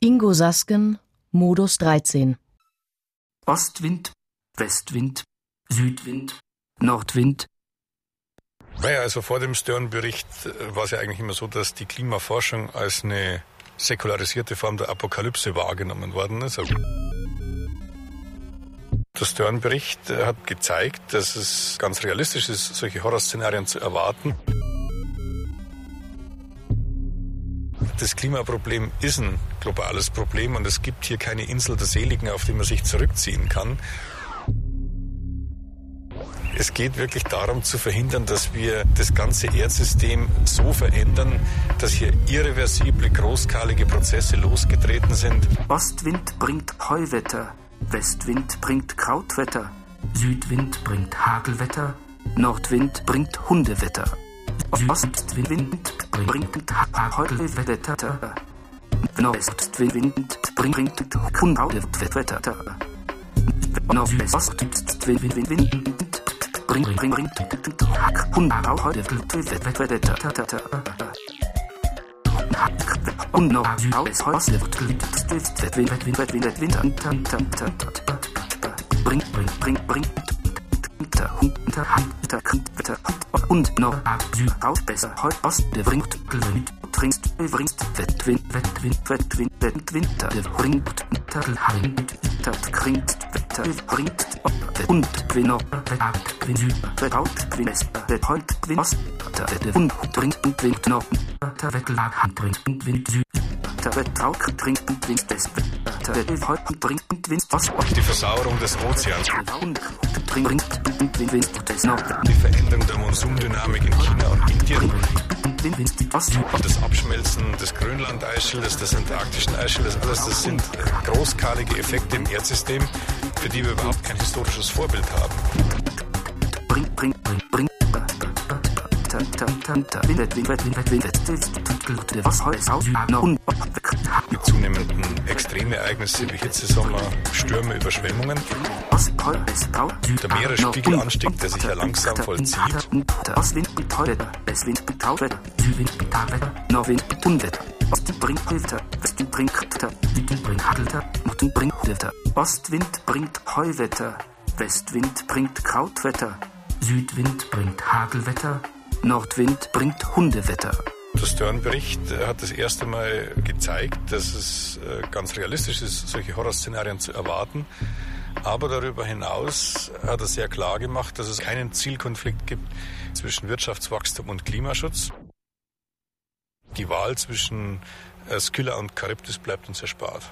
Ingo Sasken, Modus 13. Ostwind, Westwind, Südwind, Nordwind. Naja, also vor dem Stern-Bericht war es ja eigentlich immer so, dass die Klimaforschung als eine säkularisierte Form der Apokalypse wahrgenommen worden ist. Der Stern-Bericht hat gezeigt, dass es ganz realistisch ist, solche Horrorszenarien zu erwarten. Das Klimaproblem ist ein globales Problem und es gibt hier keine Insel der Seligen, auf die man sich zurückziehen kann. Es geht wirklich darum zu verhindern, dass wir das ganze Erdsystem so verändern, dass hier irreversible, großskalige Prozesse losgetreten sind. Ostwind bringt Heuwetter, Westwind bringt Krautwetter, Südwind bringt Hagelwetter, Nordwind bringt Hundewetter. Ostwind bringt Heuwetter, Nordwestwind bringt Hundewetter. Nordwestwind bringt bring bringt Hundewetter. Und noch aus Haus wird bringt bringt bringt bringt und noch aus besser. Heute Ost der bringt gewinnt trinkst bringst Wettwind Wettwind Wettwind Winter bringt Tatelheim Tat kringt Wetter bringt und Gewinner Wettart Gewinn Wettaut Gewinnes Wettholt Gewinn Ost und bringt und winkt noch. Wettelag Hand bringt und Wind Süd Heute bringt und winkt Ost Die Versauerung des Ozeans. Die Veränderung der Monsumdynamik in China und Indien. Wind Das Abschmelzen des Grönland-Eisschildes, des antarktischen Eisschildes, alles das sind großskalige Effekte im Erdsystem, für die wir überhaupt kein historisches Vorbild haben. bring, bring, bring, bring. Mit zunehmenden Extremereignissen wie Hitzesommer, Stürme, Überschwemmungen. Der Meeresspiegelanstieg, der sich ja langsam vollzieht. Ostwind mit Tauwetter. Westwind mit Tauwetter. Südwind mit Tauwetter. Nordwind mit Unwetter. Osten bringt Hilfter. Westen bringt Wetter. Süden bringt Hagelter. Norden bringt Hilfter. Ostwind bringt Heuwetter. Westwind bringt Krautwetter. Südwind bringt Hagelwetter. Nordwind bringt Hundewetter. Der Stern-Bericht hat das erste Mal gezeigt, dass es äh, ganz realistisch ist, solche Horrorszenarien zu erwarten. Aber darüber hinaus hat er sehr klar gemacht, dass es keinen Zielkonflikt gibt zwischen Wirtschaftswachstum und Klimaschutz. Die Wahl zwischen äh, Skylla und Charybdis bleibt uns erspart.